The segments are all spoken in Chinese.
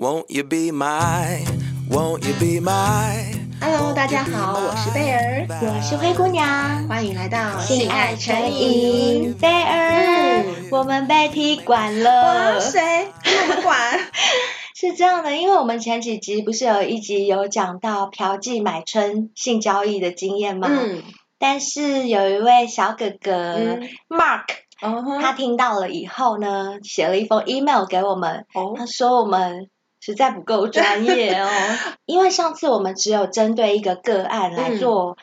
Won't you be my, won't you be my? Hello，大家好，我是贝儿，我是灰姑娘，欢迎来到性爱成瘾。贝儿，嗯、我们被踢馆了。哇，谁？我们馆？是这样的，因为我们前几集不是有一集有讲到嫖妓买春性交易的经验吗？嗯。但是有一位小哥哥、嗯、Mark，、uh huh. 他听到了以后呢，写了一封 email 给我们，oh. 他说我们。实在不够专业哦，因为上次我们只有针对一个个案来做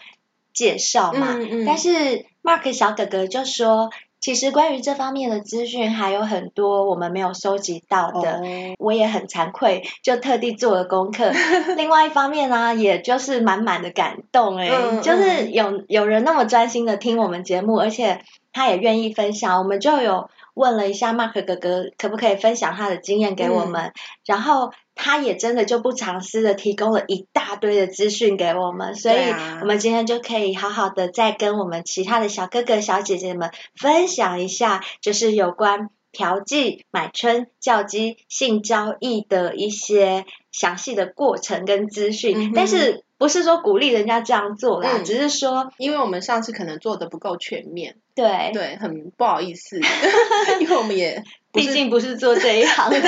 介绍嘛，嗯嗯。嗯、但是 Mark 小哥哥就说，其实关于这方面的资讯还有很多我们没有收集到的，哦、我也很惭愧，就特地做了功课。另外一方面呢、啊，也就是满满的感动哎，就是有有人那么专心的听我们节目，而且他也愿意分享，我们就有。问了一下 Mark 哥哥可不可以分享他的经验给我们，嗯、然后他也真的就不藏私的提供了一大堆的资讯给我们，所以我们今天就可以好好的再跟我们其他的小哥哥小姐姐们分享一下，就是有关嫖妓、买春、叫鸡、性交易的一些详细的过程跟资讯，嗯、但是。不是说鼓励人家这样做啦，嗯、只是说，因为我们上次可能做的不够全面，对对，很不好意思，因为我们也 毕竟不是做这一行的，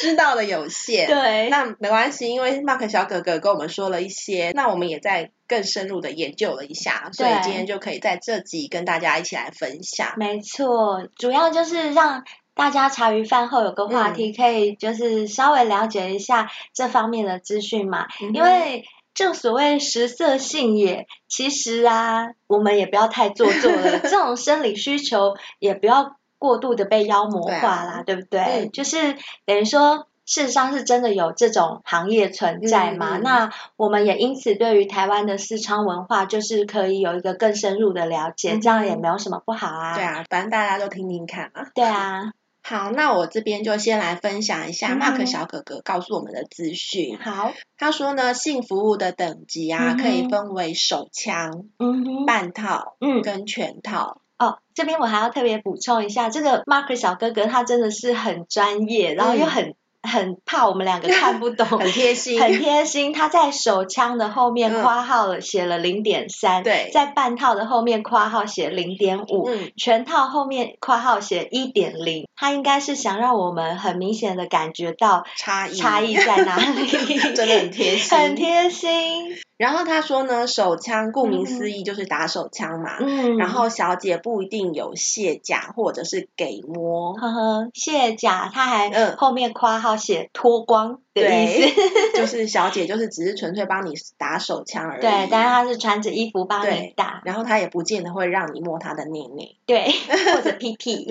知道的有限，对，那没关系，因为 Mark 小哥哥跟我们说了一些，那我们也在更深入的研究了一下，所以今天就可以在这集跟大家一起来分享。没错，主要就是让。大家茶余饭后有个话题，可以就是稍微了解一下这方面的资讯嘛。嗯、因为正所谓食色性也，其实啊，我们也不要太做作了。这种生理需求也不要过度的被妖魔化啦，对，不对？嗯、就是等于说。事实上是真的有这种行业存在嘛？嗯嗯、那我们也因此对于台湾的私娼文化，就是可以有一个更深入的了解，嗯、这样也没有什么不好啊。对啊，反正大家都听听看嘛。对啊。好，那我这边就先来分享一下 Mark 小哥哥告诉我们的资讯。好、嗯，他说呢，性服务的等级啊，嗯、可以分为手枪、嗯、半套、嗯跟全套。哦，这边我还要特别补充一下，这个 Mark 小哥哥他真的是很专业，然后又很。很怕我们两个看不懂，很贴心，很贴心。他在手枪的后面括号了写了零点三，对，在半套的后面括号写零点五，全套后面括号写一点零。他应该是想让我们很明显的感觉到差异，差异在哪里？真的很贴心，很贴心。然后他说呢，手枪顾名思义就是打手枪嘛。嗯。然后小姐不一定有卸甲或者是给摸。呵呵，卸甲他还后面括号写脱光的意思。对，就是小姐就是只是纯粹帮你打手枪而已。对，但是她是穿着衣服帮你打。然后她也不见得会让你摸她的内内。对，或者屁屁。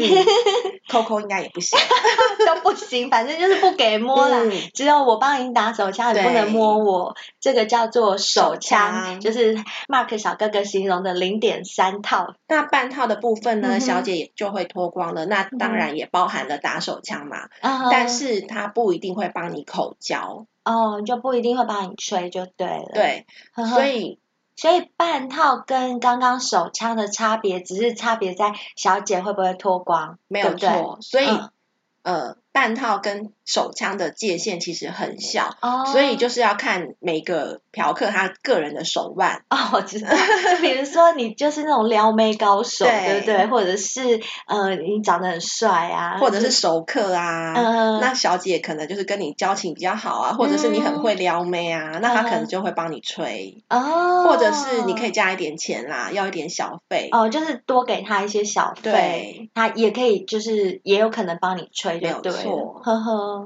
抠抠应该也不行。都不行，反正就是不给摸啦。只有我帮你打手枪，你不能摸我。这个叫做。手枪就是 Mark 小哥哥形容的零点三套，那半套的部分呢，嗯、小姐也就会脱光了。那当然也包含了打手枪嘛，嗯、但是她不一定会帮你口交哦，就不一定会帮你吹就对了。对，所以所以半套跟刚刚手枪的差别，只是差别在小姐会不会脱光，没有错。对对所以、嗯、呃。半套跟手枪的界限其实很小，oh. 所以就是要看每个嫖客他个人的手腕。哦，oh, 我知道，比如说你就是那种撩妹高手，对，对不对？或者是呃，你长得很帅啊，或者是熟客啊，嗯、那小姐可能就是跟你交情比较好啊，或者是你很会撩妹啊，嗯、那她可能就会帮你吹哦，oh. 或者是你可以加一点钱啦，要一点小费哦，oh, 就是多给她一些小费，对他也可以，就是也有可能帮你吹，对不对？错，呵呵，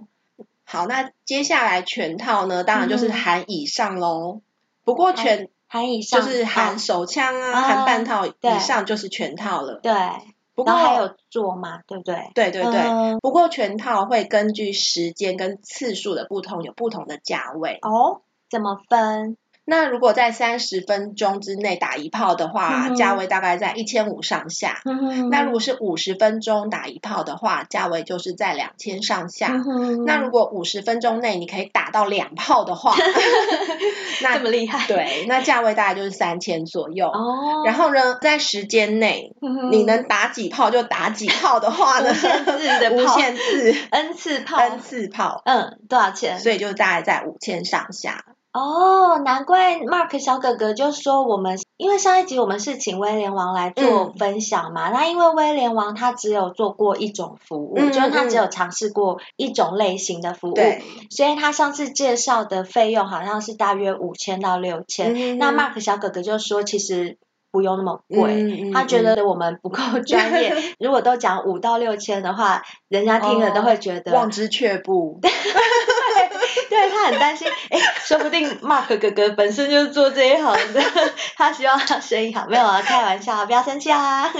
好，那接下来全套呢？当然就是含以上喽。不过全含以上就是含手枪啊，含半套以上就是全套了。对，不过还有做嘛，对不对？对对对。不过全套会根据时间跟次数的不同，有不同的价位。哦，怎么分？那如果在三十分钟之内打一炮的话，价、嗯、位大概在一千五上下。嗯、那如果是五十分钟打一炮的话，价位就是在两千上下。嗯、那如果五十分钟内你可以打到两炮的话，那这么厉害？对，那价位大概就是三千左右。哦。然后呢，在时间内、嗯、你能打几炮就打几炮的话呢？无限制的炮，无限制 n 次炮，n 次炮。嗯，多少钱？所以就大概在五千上下。哦，难怪 Mark 小哥哥就说我们，因为上一集我们是请威廉王来做分享嘛，嗯、那因为威廉王他只有做过一种服务，嗯、就是他只有尝试过一种类型的服务，所以他上次介绍的费用好像是大约五千到六千、嗯。那 Mark 小哥哥就说其实不用那么贵，嗯、他觉得我们不够 专业，嗯、如果都讲五到六千的话，人家听了都会觉得、哦、望之却步。对，他很担心，哎，说不定 Mark 哥哥本身就是做这一行的，他希望他生意好，没有啊，开玩笑，不要生气啊。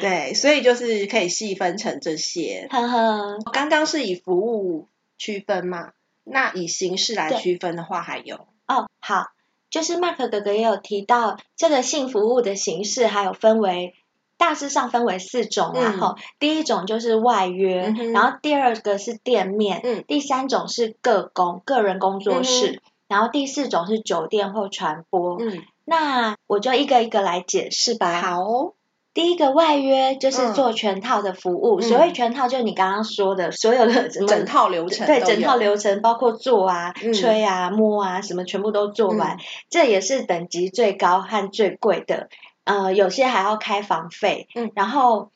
对，所以就是可以细分成这些。呵呵。刚刚是以服务区分嘛，那以形式来区分的话，还有哦，好，就是 Mark 哥哥也有提到这个性服务的形式，还有分为。大致上分为四种，然后第一种就是外约，嗯、然后第二个是店面，嗯、第三种是个工个人工作室，嗯、然后第四种是酒店或传播。嗯，那我就一个一个来解释吧。好，第一个外约就是做全套的服务，嗯、所谓全套就是你刚刚说的所有的 整套流程，对，整套流程包括做啊、嗯、吹啊、摸啊，什么全部都做完，嗯、这也是等级最高和最贵的。呃，有些还要开房费，嗯，然后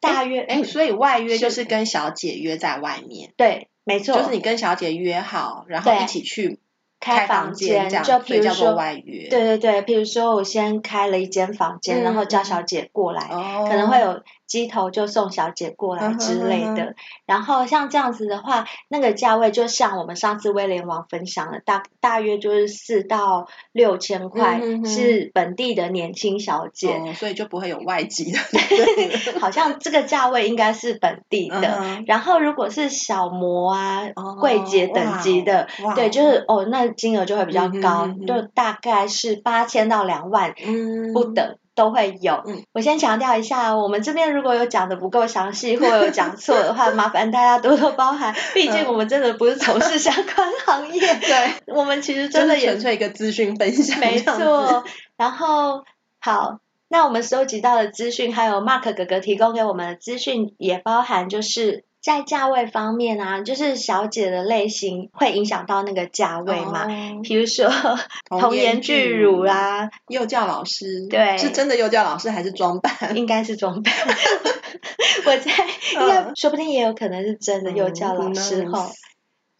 大约，哎，所以外约就是跟小姐约在外面，对，没错，就是你跟小姐约好，然后一起去。开房间，这样就譬如说外约，对对对，譬如说我先开了一间房间，然后叫小姐过来，可能会有鸡头就送小姐过来之类的。然后像这样子的话，那个价位就像我们上次威廉王分享的，大大约就是四到六千块，是本地的年轻小姐，所以就不会有外籍的。好像这个价位应该是本地的。然后如果是小模啊、柜姐等级的，对，就是哦那。金额就会比较高，嗯、哼哼就大概是八千到两万不等、嗯、都会有。嗯、我先强调一下，我们这边如果有讲的不够详细或有讲错的话，麻烦大家多多包涵。毕竟我们真的不是从事相关行业，嗯、对，我们其实真的也纯粹一个资讯分享。没错。然后好，那我们收集到的资讯，还有 Mark 哥哥提供给我们的资讯，也包含就是。在价位方面啊，就是小姐的类型会影响到那个价位嘛。比、哦、如说童颜巨乳啦，幼教老师，对，是真的幼教老师还是装扮？应该是装扮。我猜应该、嗯、说不定也有可能是真的幼教老师哈。嗯、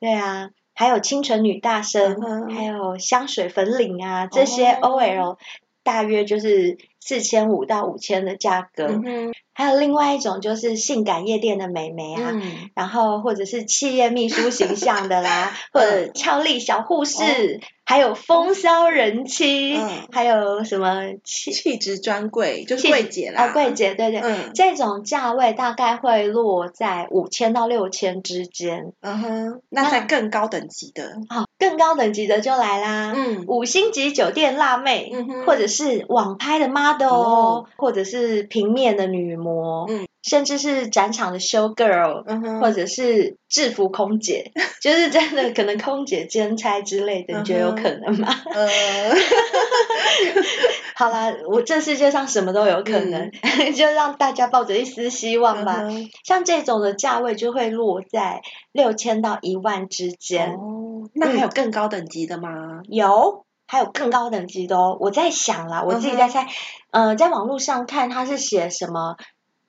对啊，还有清纯女大生，嗯、还有香水粉领啊，这些 OL 大约就是四千五到五千的价格。嗯还有另外一种就是性感夜店的美眉啊，嗯、然后或者是企业秘书形象的啦，或者俏丽小护士。哦还有风骚人妻，嗯、还有什么气气质专柜，就是柜姐啦。哦，柜姐，对对，嗯、这种价位大概会落在五千到六千之间。嗯哼，那在更高等级的，好、哦，更高等级的就来啦。嗯，五星级酒店辣妹，嗯、或者是网拍的 model，、哦、或者是平面的女模。嗯。甚至是展场的 show girl，、嗯、或者是制服空姐，就是真的可能空姐兼差之类的，嗯、你觉得有可能吗？呃、好啦，我这世界上什么都有可能，嗯、就让大家抱着一丝希望吧。嗯、像这种的价位就会落在六千到一万之间。哦，那还有更高等级的吗？嗯、有，还有更高等级的哦。我在想啦，我自己在猜，嗯、呃，在网络上看他是写什么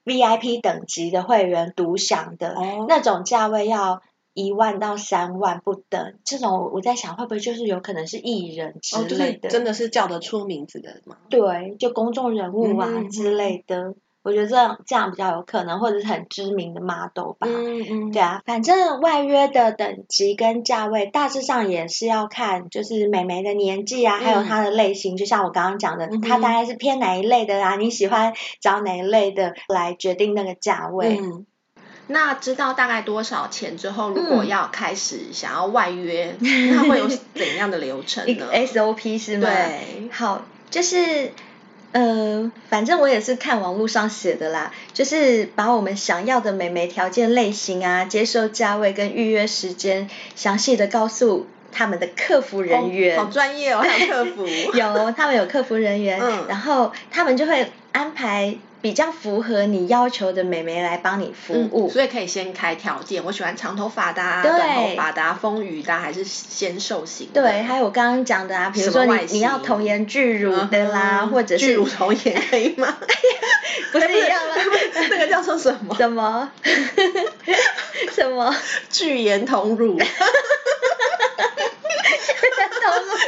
？VIP 等级的会员独享的、哦、那种价位要一万到三万不等，这种我在想会不会就是有可能是艺人之类的，哦就是、真的是叫得出名字的吗？对，就公众人物啊、嗯、之类的。我觉得这样这样比较有可能，或者是很知名的 model 吧。嗯嗯。对啊，反正外约的等级跟价位大致上也是要看，就是美眉的年纪啊，嗯、还有她的类型。就像我刚刚讲的，她、嗯、大概是偏哪一类的啊？你喜欢找哪一类的来决定那个价位？嗯那知道大概多少钱之后，如果要开始想要外约，嗯、那会有 怎样的流程呢？SOP 是吗？对，好，就是。呃，反正我也是看网络上写的啦，就是把我们想要的美眉条件类型啊、接受价位跟预约时间，详细的告诉他们的客服人员。哦、好专业哦，还有客服。有，他们有客服人员，嗯、然后他们就会安排。比较符合你要求的美眉来帮你服务，嗯，所以可以先开条件。我喜欢长头发的，啊，短头发的，啊，丰腴的，还是纤瘦型的？对，还有我刚刚讲的啊，比如说你你要童颜巨乳的啦，嗯、或者是巨乳童颜可以吗？不是一样吗？那个叫做什么？什么？什么？巨颜童乳。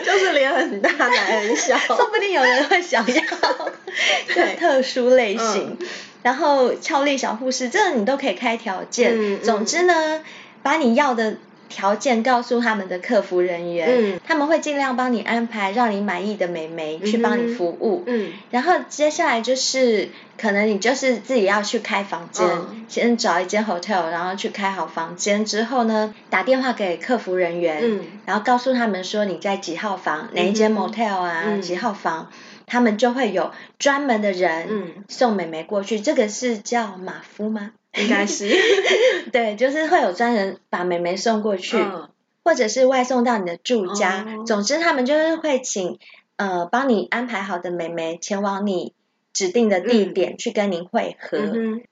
就是脸很大，奶很小，说不定有人会想要，对，特殊类型。嗯、然后俏丽小护士，这个你都可以开条件。总之呢，把你要的条件告诉他们的客服人员，嗯、他们会尽量帮你安排让你满意的美眉去帮你服务。嗯，嗯然后接下来就是。可能你就是自己要去开房间，嗯、先找一间 hotel，然后去开好房间之后呢，打电话给客服人员，嗯、然后告诉他们说你在几号房，哪一间 motel 啊，嗯、几号房，他们就会有专门的人送美眉过去。嗯、这个是叫马夫吗？应该是，对，就是会有专人把美眉送过去，嗯、或者是外送到你的住家。哦、总之，他们就是会请呃帮你安排好的美眉前往你。指定的地点去跟您会合。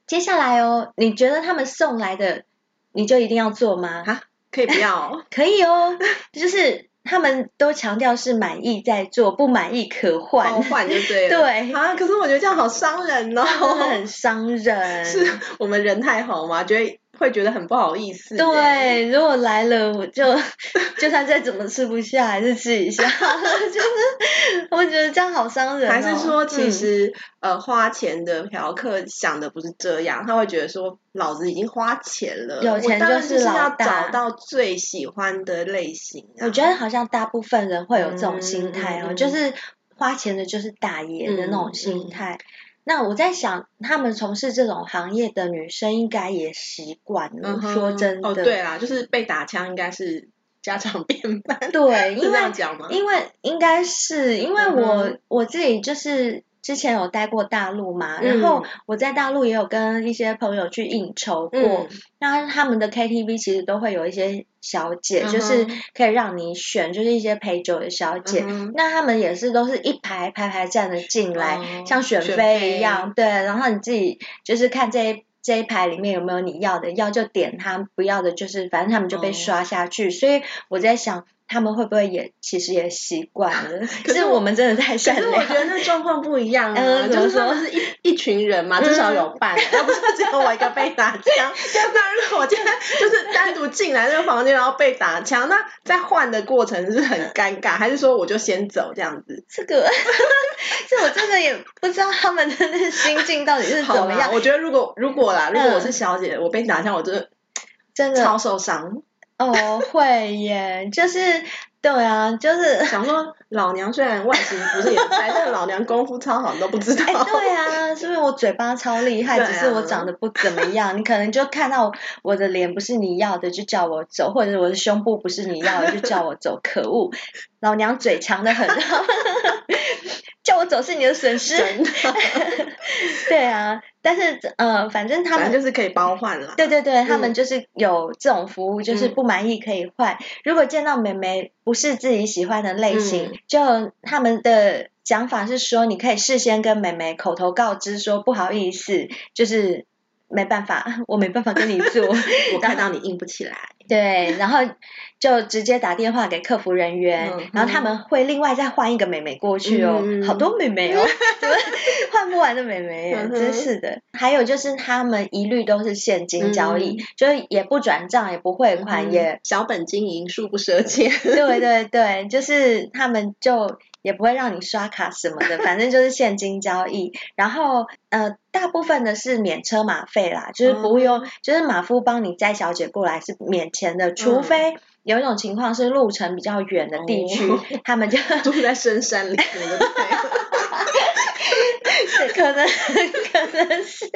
接下来哦，你觉得他们送来的，你就一定要做吗？啊，可以不要？可以哦，就是他们都强调是满意再做，不满意可换。换就对了。对啊，可是我觉得这样好伤人哦，很伤人。是我们人太好吗？觉得。会觉得很不好意思。对，如果来了，我就 就算再怎么吃不下，还是吃一下。就是我觉得这样好伤人哦。还是说，其实、嗯、呃，花钱的嫖客想的不是这样，他会觉得说，老子已经花钱了，有钱就是老大，要找到最喜欢的类型啊。我觉得好像大部分人会有这种心态哦，嗯、就是花钱的就是大爷的那种心态。那我在想，他们从事这种行业的女生应该也习惯了。嗯、说真的，哦，对啦，就是被打枪应该是家常便饭。对，因为？因为应该是因为我、嗯、我自己就是。之前有待过大陆嘛，然后我在大陆也有跟一些朋友去应酬过，嗯、那他们的 KTV 其实都会有一些小姐，嗯、就是可以让你选，就是一些陪酒的小姐，嗯、那他们也是都是一排排排站的进来，哦、像选妃一样，对，然后你自己就是看这一这一排里面有没有你要的，要就点他，不要的就是反正他们就被刷下去，哦、所以我在想。他们会不会也其实也习惯了？可是我们真的太善良。可是我觉得那状况不一样啊，嗯、就是他们是一一群人嘛，至少有伴，要、嗯、不是只有我一个被打枪。那如果我今天就是单独进来那个房间，然后被打枪，那在换的过程是很尴尬，还是说我就先走这样子？这个，这我真的也不知道他们的那个心境到底是怎么样。我觉得如果如果啦，如果我是小姐，嗯、我被打枪，我真的真的超受伤。哦，会耶，就是对啊，就是想说老娘虽然外形不是也在，但老娘功夫超好，你都不知道。哎，对啊，是不是我嘴巴超厉害？啊、只是我长得不怎么样，你可能就看到我的脸不是你要的，就叫我走，或者我的胸部不是你要的，就叫我走。可恶，老娘嘴强的很。叫我走是你的损失，对啊，但是呃，反正他们正就是可以包换了。对对对，嗯、他们就是有这种服务，就是不满意可以换。嗯、如果见到美眉不是自己喜欢的类型，嗯、就他们的讲法是说，你可以事先跟美眉口头告知说不好意思，就是没办法，我没办法跟你做，我看到你硬不起来。对，然后就直接打电话给客服人员，嗯、然后他们会另外再换一个美眉过去哦，嗯、好多美眉哦，换不完的美眉，嗯、真是的。还有就是他们一律都是现金交易，嗯、就是也不转账，也不汇款，嗯、也小本经营，恕不赊钱。对对对，就是他们就。也不会让你刷卡什么的，反正就是现金交易。然后呃，大部分的是免车马费啦，就是不用，嗯、就是马夫帮你载小姐过来是免钱的，除非有一种情况是路程比较远的地区，嗯、他们就住在深山里面。可能 可能是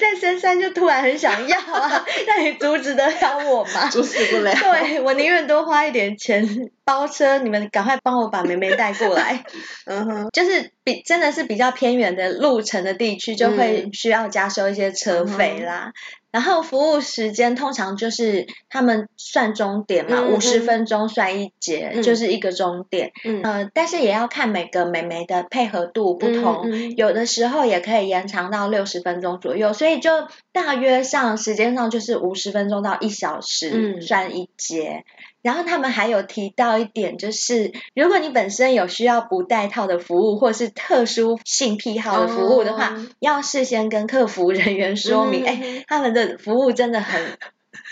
在深山就突然很想要啊，那你阻止得了我吗？阻止不了。对，我宁愿多花一点钱包车，你们赶快帮我把梅梅带过来。嗯哼，就是比真的是比较偏远的路程的地区，就会需要加收一些车费啦。嗯然后服务时间通常就是他们算钟点嘛，五十、嗯、分钟算一节，嗯、就是一个钟点。嗯，呃，但是也要看每个美眉的配合度不同，有的时候也可以延长到六十分钟左右，所以就大约上时间上就是五十分钟到一小时算一节。嗯然后他们还有提到一点，就是如果你本身有需要不带套的服务，或是特殊性癖好的服务的话，哦、要事先跟客服人员说明。哎、嗯，他们的服务真的很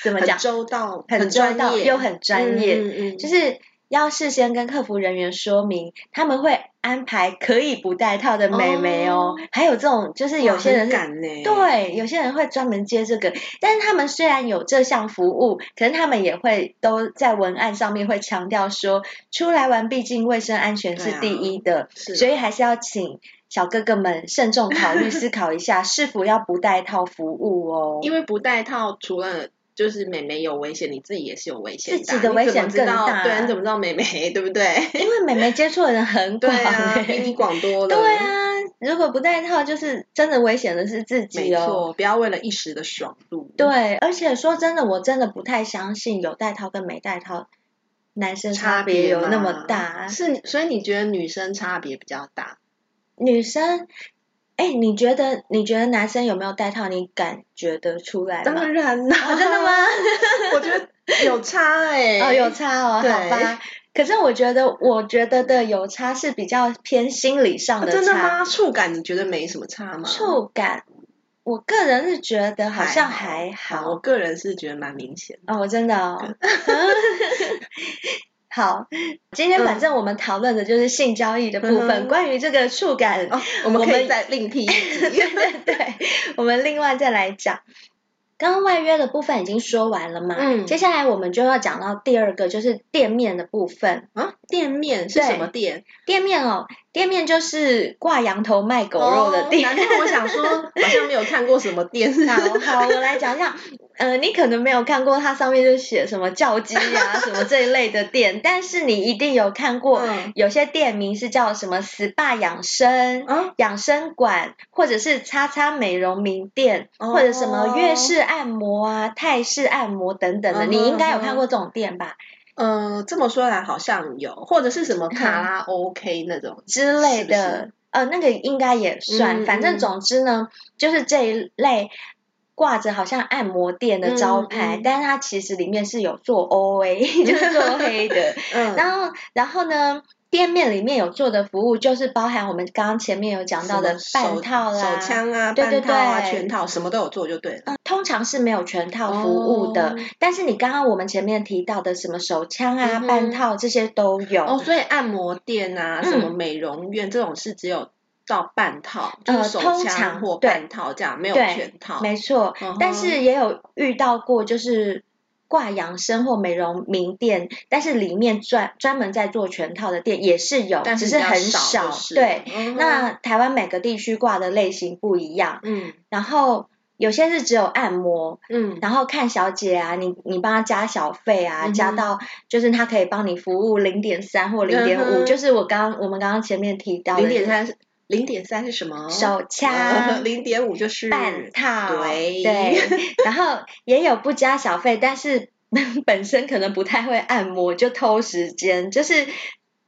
怎么讲？很周到，很周到又很专业，嗯嗯、就是。要事先跟客服人员说明，他们会安排可以不带套的美眉哦。Oh, 还有这种，就是有些人是，对，有些人会专门接这个。但是他们虽然有这项服务，可是他们也会都在文案上面会强调说，出来玩毕竟卫生安全是第一的，啊、所以还是要请小哥哥们慎重考虑 思考一下，是否要不带套服务哦。因为不带套除了。就是妹妹有危险，你自己也是有危险的。自己的危险更大。对，你怎么知道妹妹 对不对？因为妹妹接触的人很广，啊，比你广多了。对啊，如果不带套，就是真的危险的是自己哦。没错，不要为了一时的爽度。对，而且说真的，我真的不太相信有戴套跟没戴套男生差别有那么大。是，所以你觉得女生差别比较大？女生。哎，你觉得你觉得男生有没有带套？你感觉得出来吗？当然啦，哦，真的吗？我觉得有差哎，哦，有差哦，好吧。可是我觉得，我觉得的有差是比较偏心理上的差。哦，真的吗？触感你觉得没什么差吗？触感，我个人是觉得好像还好。还好，我个人是觉得蛮明显的。哦，真的哦。好，今天反正我们讨论的就是性交易的部分。嗯、关于这个触感，哦、我们可以再另辟一集。对对，我们另外再来讲。刚刚外约的部分已经说完了嘛？嗯。接下来我们就要讲到第二个，就是店面的部分。啊，店面是什么店？店面哦。店面就是挂羊头卖狗肉的店。我想说，好像没有看过什么店。好好，我来讲一下。呃，你可能没有看过，它上面就写什么叫鸡啊，什么这一类的店。但是你一定有看过，有些店名是叫什么 SPA 养生、嗯、养生馆，或者是叉叉美容名店，哦、或者什么粤式按摩啊、泰式按摩等等的。嗯、你应该有看过这种店吧？呃，这么说来好像有，或者是什么卡拉 OK 那种之类的，呃，那个应该也算。嗯、反正总之呢，就是这一类挂着好像按摩店的招牌，嗯嗯、但是它其实里面是有做 OA，就是做黑的。嗯，然后，然后呢？店面里面有做的服务，就是包含我们刚刚前面有讲到的半套啦、手枪啊、半套啊、全套，什么都有做就对了。嗯，通常是没有全套服务的，哦、但是你刚刚我们前面提到的什么手枪啊、嗯、半套这些都有。哦，所以按摩店啊、什么美容院、嗯、这种是只有到半套，就是手枪或半套这样，没有全套。没错，但是也有遇到过，就是。挂养生或美容名店，但是里面专专门在做全套的店也是有，是只是很少。对，那台湾每个地区挂的类型不一样。嗯，然后有些是只有按摩。嗯，然后看小姐啊，你你帮她加小费啊，嗯、加到就是她可以帮你服务零点三或零点五，就是我刚我们刚刚前面提到的零点三是。零点三是什么？手枪。零点五就是半套。对。对。然后也有不加小费，但是 本身可能不太会按摩，就偷时间。就是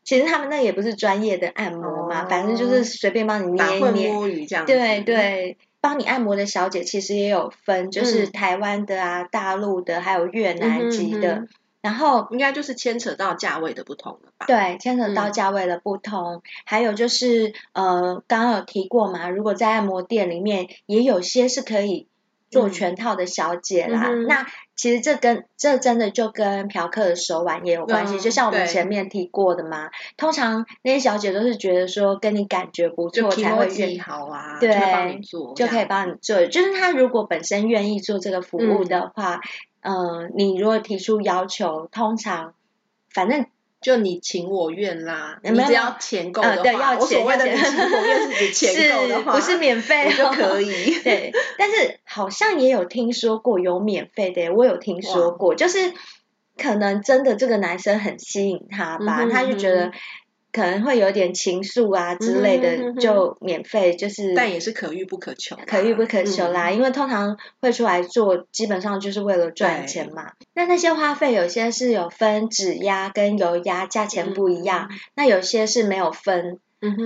其实他们那也不是专业的按摩嘛，哦、反正就是随便帮你捏一捏。摸鱼这样。对对，帮你按摩的小姐其实也有分，就是台湾的啊、大陆的，还有越南籍的。嗯然后应该就是牵扯到价位的不同了吧？对，牵扯到价位的不同，嗯、还有就是呃，刚刚有提过嘛，如果在按摩店里面也有些是可以做全套的小姐啦。嗯、那其实这跟这真的就跟嫖客的手腕也有关系，嗯、就像我们前面提过的嘛。通常那些小姐都是觉得说跟你感觉不错才会愿意好啊，对，就帮你做，就可以帮你做。就是她如果本身愿意做这个服务的话。嗯你如果提出要求，通常反正就你情我愿啦，你只要钱够的话，呃、对要钱我所谓的你情我愿是指 钱够的话，不是免费就可以。对，但是好像也有听说过有免费的，我有听说过，就是可能真的这个男生很吸引他吧，嗯、他就觉得。可能会有点情愫啊之类的，嗯、哼哼就免费，就是，但也是可遇不可求，可遇不可求啦。嗯、因为通常会出来做，基本上就是为了赚钱嘛。那那些花费有些是有分指压跟油压，价钱不一样。嗯、那有些是没有分。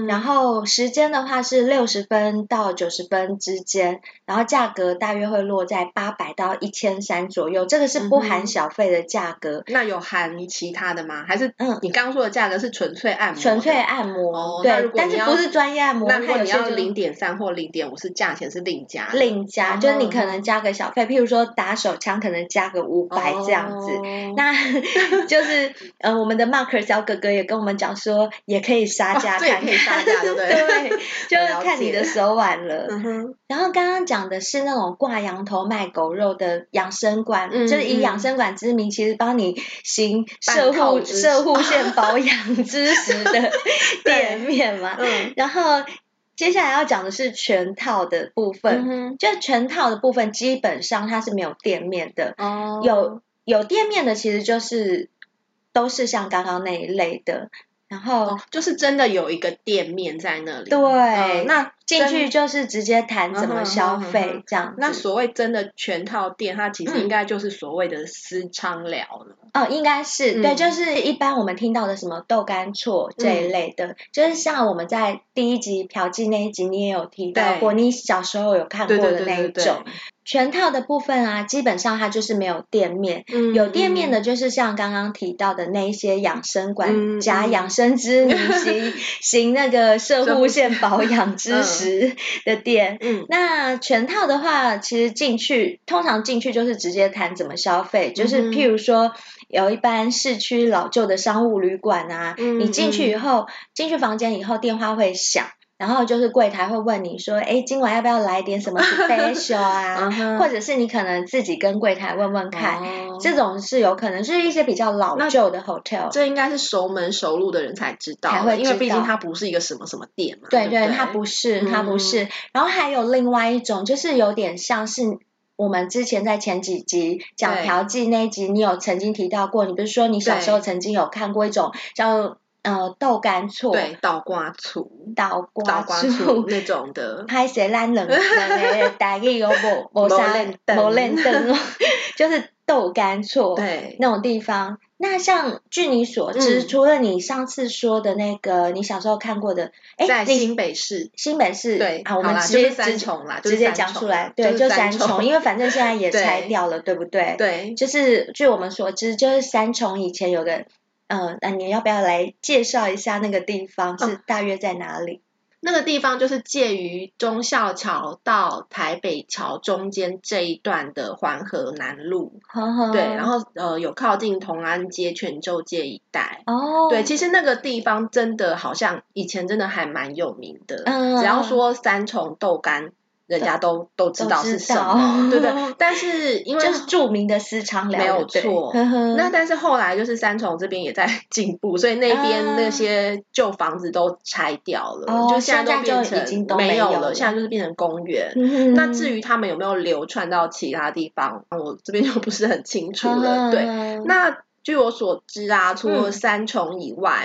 然后时间的话是六十分到九十分之间，然后价格大约会落在八百到一千三左右，这个是不含小费的价格。那有含其他的吗？还是嗯，你刚刚说的价格是纯粹按摩？纯粹按摩，对，但是不是专业按摩。那如果你要零点三或零点五，是价钱是另加，另加，就是你可能加个小费，譬如说打手枪可能加个五百这样子。那 就是呃，我们的 Mark 小哥哥也跟我们讲说，也可以杀价看。可以杀价，对不对？对，就是看你的手腕了。嗯、然后刚刚讲的是那种挂羊头卖狗肉的养生馆，嗯、就是以养生馆之名，其实帮你行社护社护 线保养知识的店面嘛。嗯、然后接下来要讲的是全套的部分，嗯、就全套的部分基本上它是没有店面的。哦，有有店面的其实就是都是像刚刚那一类的。然后、哦、就是真的有一个店面在那里，对，嗯、那进去就是直接谈怎么消费这样。那所谓真的全套店，它其实应该就是所谓的私娼聊了。哦，应该是、嗯、对，就是一般我们听到的什么豆干错这一类的，嗯、就是像我们在第一集嫖妓那一集，你也有提到过，你小时候有看过的那一种。全套的部分啊，基本上它就是没有店面，嗯、有店面的就是像刚刚提到的那一些养生馆，假养、嗯、生之名行 行那个社护线保养之实的店。嗯、那全套的话，其实进去通常进去就是直接谈怎么消费，嗯、就是譬如说有一般市区老旧的商务旅馆啊，嗯、你进去以后进去房间以后电话会响。然后就是柜台会问你说，哎，今晚要不要来点什么 special 啊？或者是你可能自己跟柜台问问看，这种是有可能是一些比较老旧的 hotel。这应该是熟门熟路的人才知道，才会因为毕竟它不是一个什么什么店嘛。对对，它不是，它不是。然后还有另外一种，就是有点像是我们之前在前几集讲调剂那一集，你有曾经提到过，你不是说你小时候曾经有看过一种叫。呃，豆干醋，对，倒瓜醋，倒瓜醋那种的，拍谁烂冷冷的，大概有无无啥无认灯哦，就是豆干醋，对，那种地方。那像据你所知，除了你上次说的那个，你小时候看过的，哎，在新北市，新北市，对，好，我们直接直直接讲出来，对，就三重，因为反正现在也拆掉了，对不对？对，就是据我们所知，就是三重以前有个。嗯，那你要不要来介绍一下那个地方是大约在哪里？嗯，那个地方就是介于忠孝桥到台北桥中间这一段的环河南路。呵呵对，然后呃有靠近同安街、泉州街一带。哦，对，其实那个地方真的好像以前真的还蛮有名的。嗯，只要说三重豆干。人家都都知道是什么，对不对？但是 因为就是著名的私娼寮，没有错。那但是后来就是三重这边也在 进步，所以那边那些旧房子都拆掉了，就现在都变成没有了。现在就是变成公园。那至于他们有没有流传到其他地方，我这边就不是很清楚了。对，那据我所知啊，除了三重以外啊，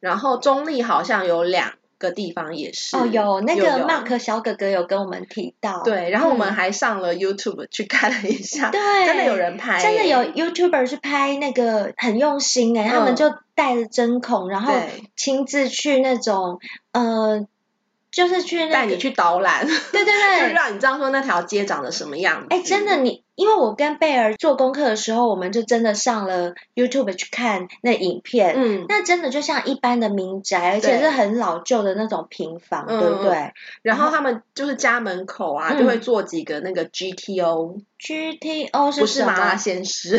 然后中立好像有两。个地方也是哦，有那个 Mark 小哥哥有跟我们提到，对，然后我们还上了 YouTube 去看了一下，对，真的有人拍，真的有 YouTuber 去拍那个很用心哎，他们就带着针孔，然后亲自去那种呃。就是去带你去导览，对对对，就让你知道说那条街长得什么样子。哎，真的，你因为我跟贝儿做功课的时候，我们就真的上了 YouTube 去看那影片，嗯，那真的就像一般的民宅，而且是很老旧的那种平房，对不对？然后他们就是家门口啊，就会做几个那个 GTO，GTO 是不是麻辣鲜师？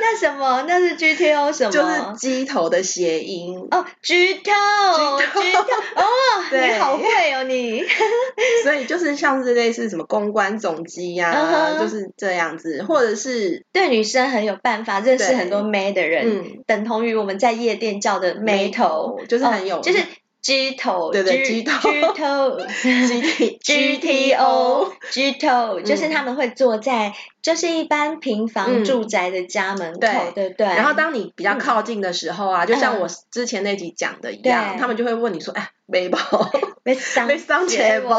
那什么？那是 GTO 什么？就是鸡头的谐音哦，GTO，GTO，哦，你好会哦你。所以就是像是类似什么公关总机呀、啊，就是这样子，或者是对女生很有办法，认识很多妹的人，嗯，等同于我们在夜店叫的妹头，就是很有，就是。G 头，对对，G 头，G 头，G T G T O，G 头，就是他们会坐在，就是一般平房住宅的家门口，对对。然后当你比较靠近的时候啊，就像我之前那集讲的一样，他们就会问你说：“哎，背包，没上，没上车不？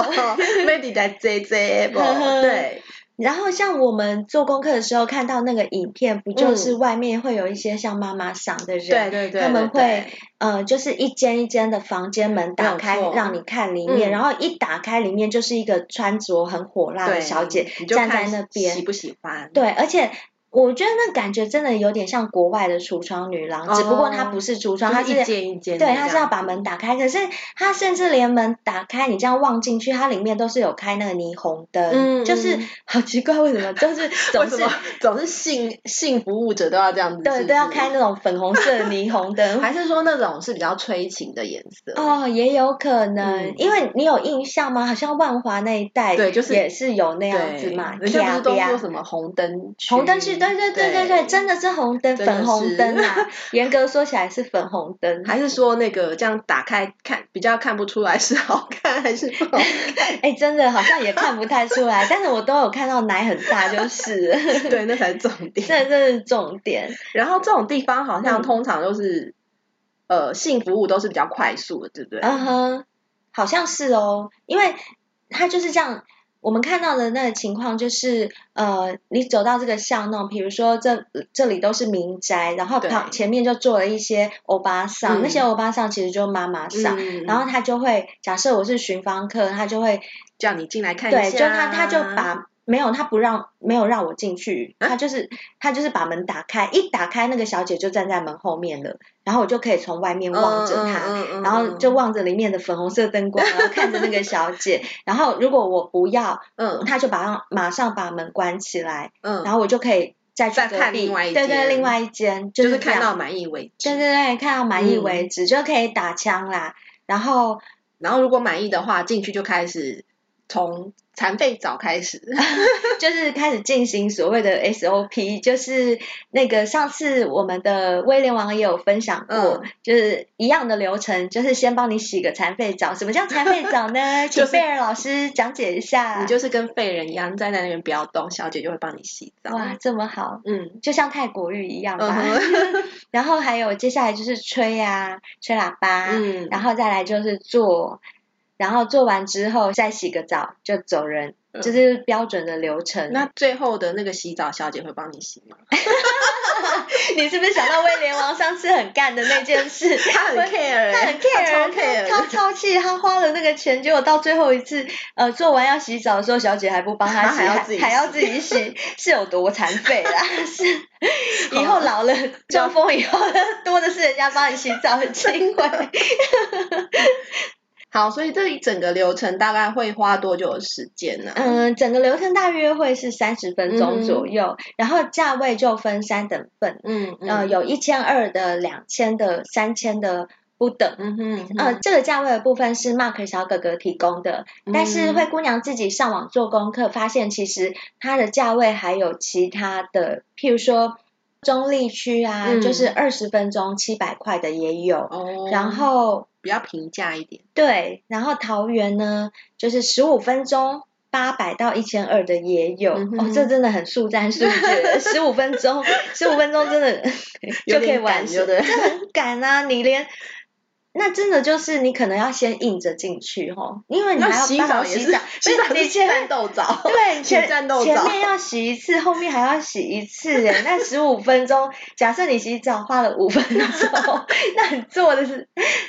没地在这这不？”对。然后像我们做功课的时候看到那个影片，不就是外面会有一些像妈妈桑的人，对对对，他们会呃，就是一间一间的房间门打开，让你看里面，然后一打开里面就是一个穿着很火辣的小姐站在那边，喜不喜欢？对，而且。我觉得那感觉真的有点像国外的橱窗女郎，哦、只不过她不是橱窗，她是一间一间，对，她是要把门打开。可是她甚至连门打开，你这样望进去，它里面都是有开那个霓虹灯，嗯、就是 好奇怪，为什么就是 总是总是性性服务者都要这样子？对，都要开那种粉红色的 霓虹灯，还是说那种是比较催情的颜色？哦，也有可能，嗯、因为你有印象吗？好像万华那一带，对，就是也是有那样子嘛，人家不是都说什么红灯区？红灯区。对对对对对，真的是红灯，粉红灯啊！严格说起来是粉红灯，还是说那个这样打开看比较看不出来是好看还是不好看？哎，真的好像也看不太出来，但是我都有看到奶很大，就是。对，那才是重点。这这是重点。然后这种地方好像通常都是，呃，性服务都是比较快速的，对不对？嗯哼，好像是哦，因为它就是这样。我们看到的那个情况就是，呃，你走到这个巷弄，比如说这这里都是民宅，然后旁前面就坐了一些欧巴桑，那些欧巴桑其实就是妈妈桑，然后他就会假设我是寻芳客，他就会叫你进来看一下，对，就他他就把。没有，他不让，没有让我进去。他就是，他就是把门打开，一打开，那个小姐就站在门后面了。然后我就可以从外面望着她，嗯嗯嗯、然后就望着里面的粉红色灯光，然后看着那个小姐。然后如果我不要，嗯，他就把马上把门关起来，嗯，然后我就可以再去再看另外一间，对对，另外一间就是，就是看到满意为止，对对对，看到满意为止、嗯、就可以打枪啦。然后，然后如果满意的话，进去就开始从。残废澡开始，就是开始进行所谓的 SOP，就是那个上次我们的威廉王也有分享过，嗯、就是一样的流程，就是先帮你洗个残废澡。什么叫残废澡呢？请贝尔老师讲解一下。你就是跟废人一样站在那边不要动，小姐就会帮你洗澡。哇，这么好，嗯，就像泰国浴一样吧。嗯、然后还有接下来就是吹啊，吹喇叭，嗯，然后再来就是做。然后做完之后再洗个澡就走人，这、嗯、是标准的流程。那最后的那个洗澡小姐会帮你洗吗？你是不是想到威廉王上次很干的那件事？他很 care，他很 care，他超超气，他花了那个钱，结果到最后一次呃做完要洗澡的时候，小姐还不帮他洗，他还要自己洗，还要自己洗，是有多残废啦？是以后老了中风以后多的是人家帮你洗澡，很轻微。好，所以这一整个流程大概会花多久的时间呢？嗯，整个流程大约会是三十分钟左右，嗯、然后价位就分三等份，嗯，嗯。呃，有一千二的、两千的、三千的不等，嗯哼，嗯哼。呃，这个价位的部分是 Mark 小哥哥提供的，嗯、但是灰姑娘自己上网做功课，发现其实它的价位还有其他的，譬如说中立区啊，嗯、就是二十分钟七百块的也有，哦、然后。比较平价一点，对，然后桃园呢，就是十五分钟八百到一千二的也有，嗯、哦，这真的很速战速决，十五分钟，十五分钟真的 就可以完成，这很赶啊，你连。那真的就是你可能要先硬着进去吼，因为你还要洗澡洗澡，洗澡你先战斗澡，对，前前面要洗一次，后面还要洗一次哎，那十五分钟，假设你洗澡花了五分钟，那你做的是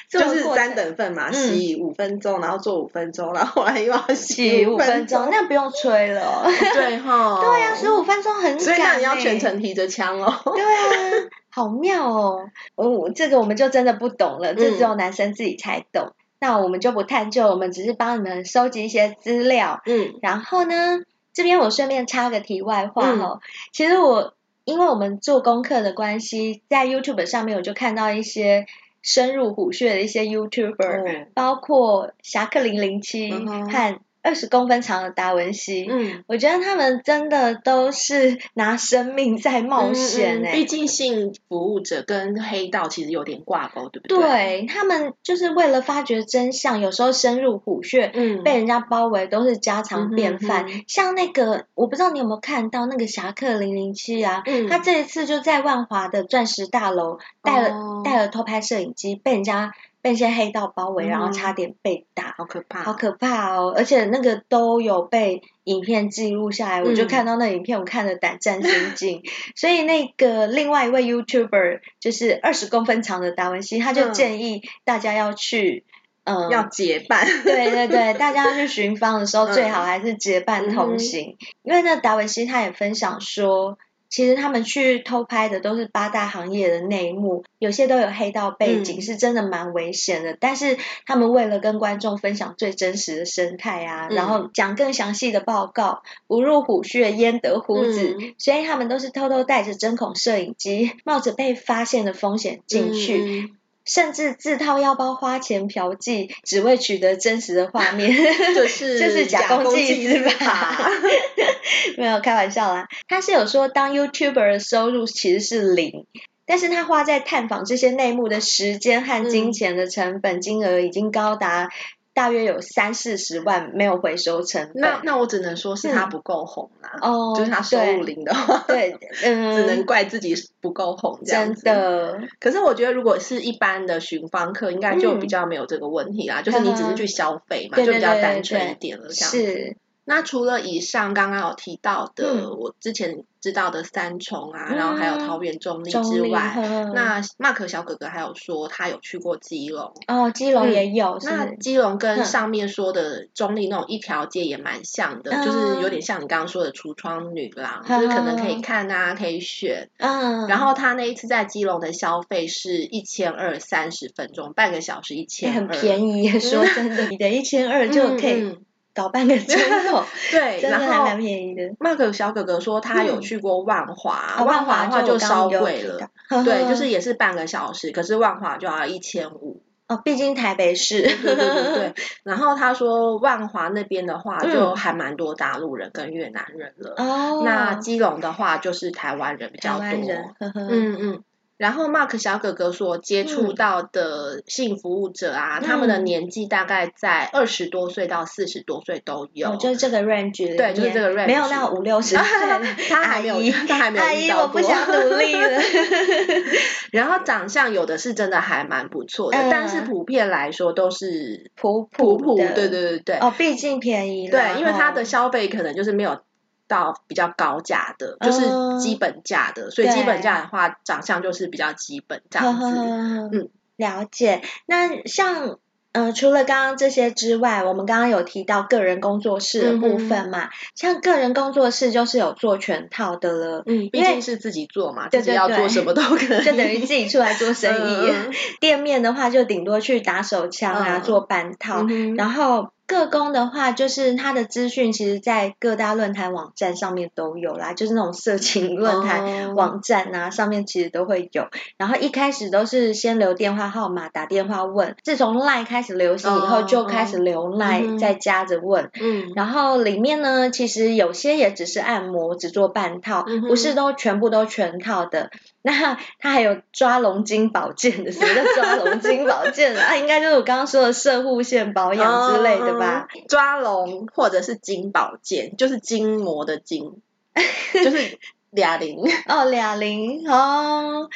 就是三等份嘛，洗五分钟，然后做五分钟，然后后来又要洗五分钟，那不用吹了，对哈，对呀，十五分钟很赶，所以那你要全程提着枪哦，对啊。好妙哦，哦，这个我们就真的不懂了，这只有男生自己才懂。嗯、那我们就不探究，我们只是帮你们收集一些资料。嗯，然后呢，这边我顺便插个题外话哦，嗯、其实我因为我们做功课的关系，在 YouTube 上面我就看到一些深入虎穴的一些 YouTuber，、嗯、包括侠客零零七和二十公分长的达文西，嗯，我觉得他们真的都是拿生命在冒险诶。毕竟性服务者跟黑道其实有点挂钩，对不对？对，他们就是为了发掘真相，有时候深入虎穴，嗯，被人家包围都是家常便饭。嗯、像那个，我不知道你有没有看到那个侠客零零七啊，嗯，他这一次就在万华的钻石大楼带了、哦、带了偷拍摄影机，被人家。被一些黑道包围，然后差点被打，嗯、好可怕，好可怕哦！而且那个都有被影片记录下来，嗯、我就看到那影片，我看得胆战心惊。所以那个另外一位 YouTuber 就是二十公分长的达文西，他就建议大家要去，嗯，嗯要结伴。对对对，大家要去寻芳的时候，最好还是结伴同行，嗯、因为那达文西他也分享说。其实他们去偷拍的都是八大行业的内幕，有些都有黑道背景，嗯、是真的蛮危险的。但是他们为了跟观众分享最真实的生态啊，嗯、然后讲更详细的报告，不入虎穴焉得虎子，嗯、所以他们都是偷偷带着针孔摄影机，冒着被发现的风险进去。嗯甚至自掏腰包花钱嫖妓，只为取得真实的画面，就是 这是假公济私吧？没有开玩笑啦，他是有说当 YouTuber 的收入其实是零，但是他花在探访这些内幕的时间和金钱的成本金额已经高达。大约有三四十万没有回收成本，那那我只能说是他不够红啦，嗯、哦，就是他收入零的话，对，嗯，只能怪自己不够红这样子。真的，可是我觉得如果是一般的寻芳客，应该就比较没有这个问题啦，嗯、就是你只是去消费嘛，嗯、就比较单纯一点了，这样子。是。那除了以上刚刚有提到的，嗯、我之前知道的三重啊，嗯、然后还有桃园中立之外，那 Mark 小哥哥还有说他有去过基隆哦，基隆也有。嗯、那基隆跟上面说的中立那种一条街也蛮像的，嗯、就是有点像你刚刚说的橱窗女郎，嗯、就是可能可以看啊，可以选。嗯。然后他那一次在基隆的消费是一千二三十分钟，半个小时一千二，很便宜。说真的，你的一千二就可以、嗯。搞半个钟头，对，真的还蛮便宜的。Mark 小哥哥说他有去过万华，嗯、万华的话就稍贵了，对，就是也是半个小时，可是万华就要一千五。哦，毕竟台北市。对对对对。然后他说万华那边的话，就还蛮多大陆人跟越南人了。哦、嗯。那基隆的话，就是台湾人比较多。台湾人。呵呵嗯嗯。然后，Mark 小哥哥所接触到的性服务者啊，嗯、他们的年纪大概在二十多岁到四十多岁都有，哦、就是这个 range，对，就是这个 range，没有那五六十岁，他还没有，他还没有，阿姨，我不想努力了。然后长相有的是真的还蛮不错的，嗯、但是普遍来说都是普普普，对对对对。哦，毕竟便宜，对，因为他的消费可能就是没有。到比较高价的，就是基本价的，嗯、所以基本价的话，对长相就是比较基本这样子。嗯，了解。那像嗯、呃，除了刚刚这些之外，我们刚刚有提到个人工作室的部分嘛？嗯、像个人工作室就是有做全套的了，嗯，毕竟是自己做嘛，为自己要做什么都可以，就等于自己出来做生意。嗯、店面的话，就顶多去打手枪啊，嗯、做半套，嗯、然后。个工的话，就是他的资讯，其实，在各大论坛网站上面都有啦，就是那种色情论坛网站啊，上面其实都会有。然后一开始都是先留电话号码，打电话问。自从 Line 开始流行以后，就开始留 Line，再加着问。嗯。然后里面呢，其实有些也只是按摩，只做半套，不是都全部都全套的。那他还有抓龙筋保健的，什么叫抓龙筋保健啊？应该就是我刚刚说的射护线保养之类的吧？嗯、抓龙或者是筋保健，就是筋膜的筋，就是 哑铃哦，哑铃哦，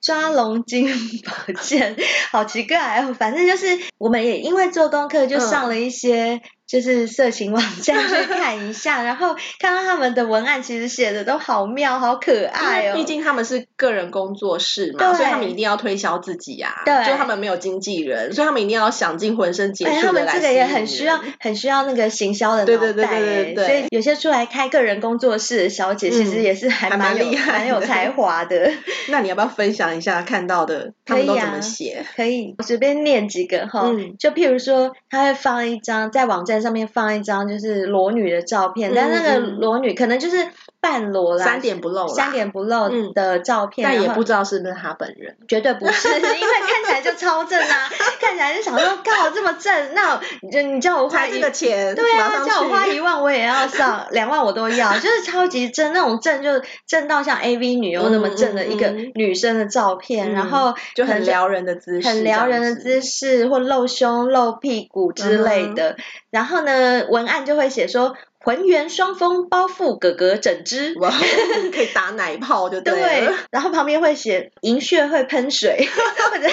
抓龙筋保健，好奇怪哦。反正就是我们也因为做功课，就上了一些。嗯就是色情网站去看一下，然后看到他们的文案，其实写的都好妙，好可爱哦。毕竟他们是个人工作室嘛，对所以他们一定要推销自己呀、啊。对，就他们没有经纪人，所以他们一定要想尽浑身解数的来。他们这个也很需要，很需要那个行销的脑袋。对对对对对对。所以有些出来开个人工作室的小姐，其实也是还蛮厉害、蛮有才华的。那你要不要分享一下看到的 他们都怎么写？可以啊，可以，我随便念几个哈。嗯。就譬如说，他会放一张在网站。上面放一张就是裸女的照片，嗯、但那个裸女可能就是半裸啦，三点不露，三点不露的照片，但也不知道是不是他本人，绝对不是，因为看起来就超正啊，看起来就想说，靠，这么正，那你就你叫我花这个钱，对啊，叫我花一万我也要上，两万我都要，就是超级正，那种正就正到像 AV 女优那么正的一个女生的照片，然后就很撩人的姿势，很撩人的姿势，或露胸露屁股之类的，然后呢，文案就会写说。浑圆双峰包覆哥哥整只，哇，可以打奶泡就对了。对，然后旁边会写银穴会喷水，或者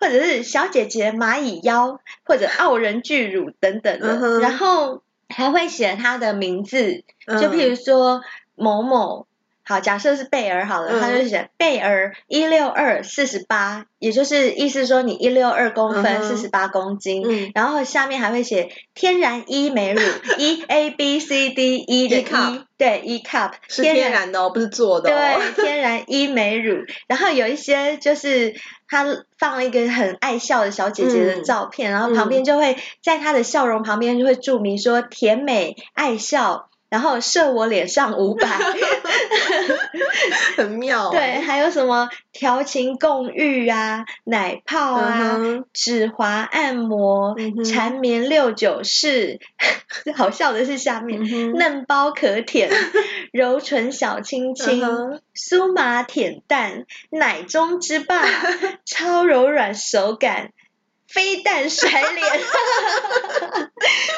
或者是小姐姐蚂蚁腰，或者傲人巨乳等等的。Uh-huh. 然后还会写他的名字，就譬如说某某。好，假设是贝尔好了，他就写贝尔一六二四十八，也就是意思说你一六二公分，四十八公斤，嗯，然后下面还会写天然伊美乳，E A B C D E 的 E，对，E cup 是天然的哦，不是做的哦，对，天然伊美乳，然后有一些就是他放了一个很爱笑的小姐姐的照片，嗯，然后旁边就会在她的笑容旁边就会注明说甜美爱笑。然后射我脸上五百，很妙。对，还有什么调情共浴啊，奶泡啊，指滑按摩，缠绵六九式。好笑的是下面，嫩包可舔，柔唇小亲亲，酥麻舔蛋，奶中之霸，超柔软手感。飞弹甩脸，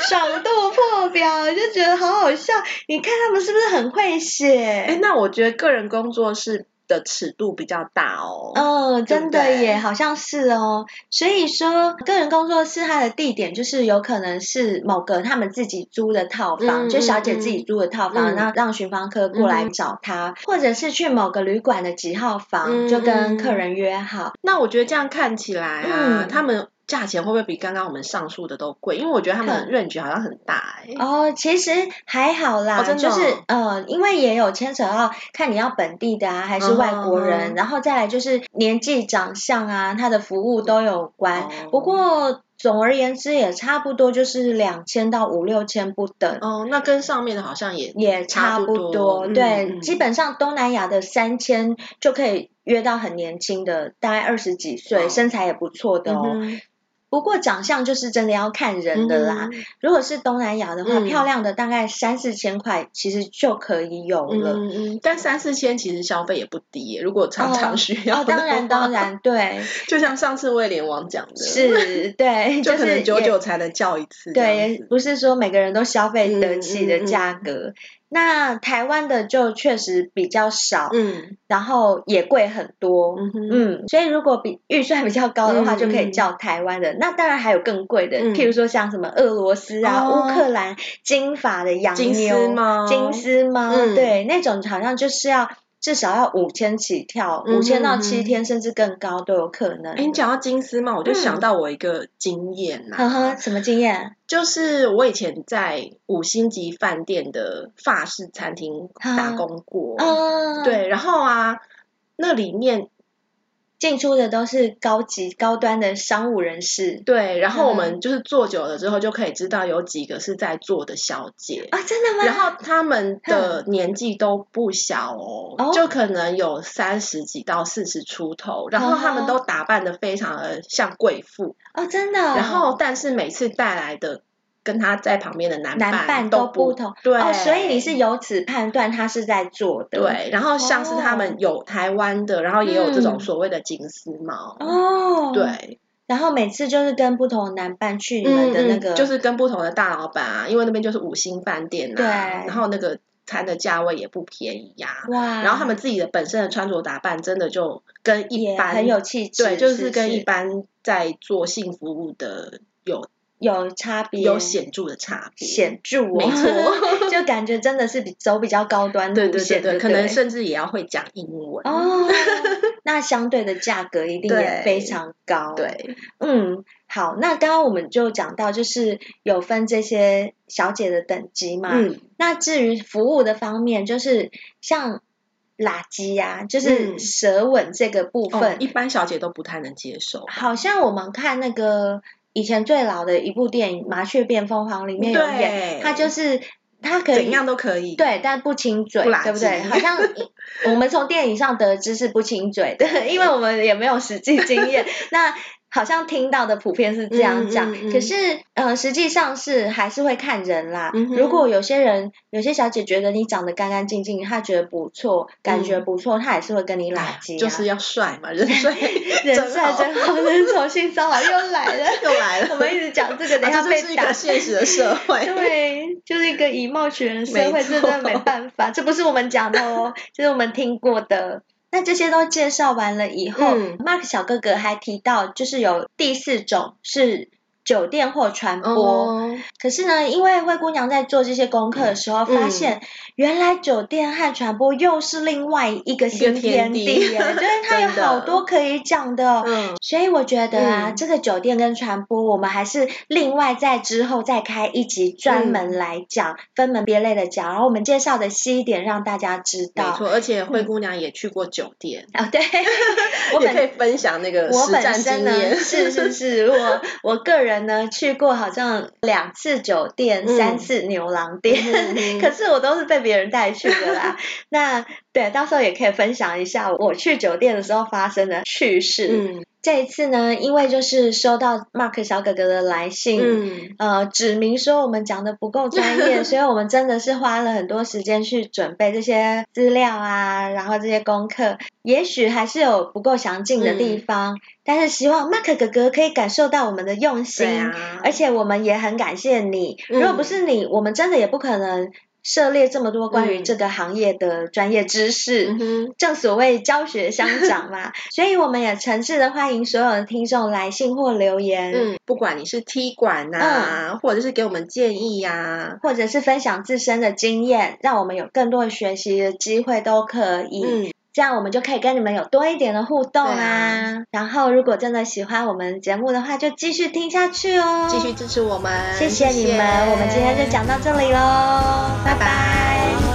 爽度破表，就觉得好好笑。你看他们是不是很会写？哎，那我觉得个人工作室的尺度比较大哦。嗯，真的耶，好像是哦。所以说，个人工作室它的地点就是有可能是某个他们自己租的套房，嗯、就小姐自己租的套房，然后、嗯、让寻房客过来找他、嗯，或者是去某个旅馆的几号房、嗯，就跟客人约好。那我觉得这样看起来啊，嗯、他们。价钱会不会比刚刚我们上述的都贵？因为我觉得他们的 range 好像很大哎、欸。哦，其实还好啦，就是呃，因为也有牵扯到看你要本地的啊，还是外国人，嗯、然后再来就是年纪、长相啊，他的服务都有关。哦、不过总而言之，也差不多就是两千到五六千不等。哦，那跟上面的好像也也差不多。不多对、嗯，基本上东南亚的三千就可以约到很年轻的，大概二十几岁、哦，身材也不错的哦。嗯不过长相就是真的要看人的啦。嗯、如果是东南亚的话、嗯，漂亮的大概三四千块其实就可以有了。嗯嗯。但三四千其实消费也不低耶，如果常常需要、哦哦。当然当然，对。就像上次威廉王讲的。是，对。就可能久久才能叫一次。对，不是说每个人都消费得起的价格。那台湾的就确实比较少，嗯，然后也贵很多，嗯，嗯，所以如果比预算比较高的话，就可以叫台湾的，嗯。那当然还有更贵的，嗯，譬如说像什么俄罗斯啊、乌、哦、克兰金发的洋妞，金丝猫，金丝猫，嗯，对，那种好像就是要。至少要五千起跳，五千到七天，甚至更高都有可能。你讲到金丝帽，我就想到我一个经验呐、啊。呵呵，什么经验？就是我以前在五星级饭店的法式餐厅打工过。嗯。对，然后啊，那里面。进出的都是高级高端的商务人士，对。然后我们就是坐久了之后，就可以知道有几个是在做的小姐啊，真的吗？然后他们的年纪都不小哦，哦就可能有三十几到四十出头，然后他们都打扮的非常的像贵妇哦，真的。然后，但是每次带来的。跟他在旁边的男伴，男伴都不同，对、哦，所以你是由此判断他是在做的，对。然后像是他们有台湾的、哦，然后也有这种所谓的金丝猫，哦，对。然后每次就是跟不同的男伴去你们的那个，就是跟不同的大老板啊，因为那边就是五星饭店啊，对。然后那个餐的价位也不便宜呀、啊，哇。然后他们自己的本身的穿着打扮，真的就跟一般很有气质，对，就是跟一般在做性服务的有。有差别，有显著的差别，显著、哦，没错，就感觉真的是比走比较高端路线，对对对，对，可能甚至也要会讲英文。哦。那相对的价格一定也非常高，对，对嗯，好，那刚刚我们就讲到，就是有分这些小姐的等级嘛，嗯，那至于服务的方面，就是像垃圾呀，就是舌吻这个部分、嗯哦，一般小姐都不太能接受，好像我们看那个。以前最老的一部电影《麻雀变凤凰》里面有演，他就是他可以怎样都可以，对，但不亲嘴，对不对？好像 我们从电影上得知是不亲嘴的，因为我们也没有实际经验。那。好像听到的普遍是这样讲，嗯嗯嗯、可是呃，实际上是还是会看人啦。嗯、如果有些人，有些小姐觉得你长得干干净净，她觉得不错，感觉不错，嗯、她也是会跟你拉近、啊。就是要帅嘛，人 帅人帅真好，人丑性骚扰又来了，又来了。我们一直讲这个，等下被打。现实的社会。对，就是一个以貌取人的社会，这真的没办法。这不是我们讲的哦，这是我们听过的。那这些都介绍完了以后，嗯，Mark 小哥哥还提到，就是有第四种是。酒店或传播，哦、可是呢，因为灰姑娘在做这些功课的时候，嗯、发现原来酒店和传播又是另外一个新天地耶，就是它有好多可以讲的。嗯，所以我觉得啊，嗯、这个酒店跟传播，我们还是另外在之后再开一集专门来讲，嗯、分门别类的讲，然后我们介绍的细一点，让大家知道。没错，而且灰姑娘也去过酒店。啊，对，我 也可以分享那个实战经验。是是是，我我个人。呢，去过好像两次酒店，嗯、三次牛郎店，可是我都是被别人带去的啦。那对，到时候也可以分享一下我去酒店的时候发生的趣事。嗯这一次呢，因为就是收到 Mark 小哥哥的来信，嗯、呃，指明说我们讲的不够专业，所以我们真的是花了很多时间去准备这些资料啊，然后这些功课，也许还是有不够详尽的地方，嗯、但是希望 Mark 哥哥可以感受到我们的用心，啊、而且我们也很感谢你，如果不是你，我们真的也不可能。涉猎这么多关于这个行业的专业知识，嗯，正所谓教学相长嘛，所以我们也诚挚的欢迎所有的听众来信或留言，嗯，不管你是踢馆呐、啊，嗯、或者是给我们建议呀、啊，或者是分享自身的经验，让我们有更多的学习的机会都可以，嗯，这样我们就可以跟你们有多一点的互动啊。啊然后如果真的喜欢我们节目的话，就继续听下去哦，继续支持我们，谢谢你们，谢谢我们今天就讲到这里喽。拜拜。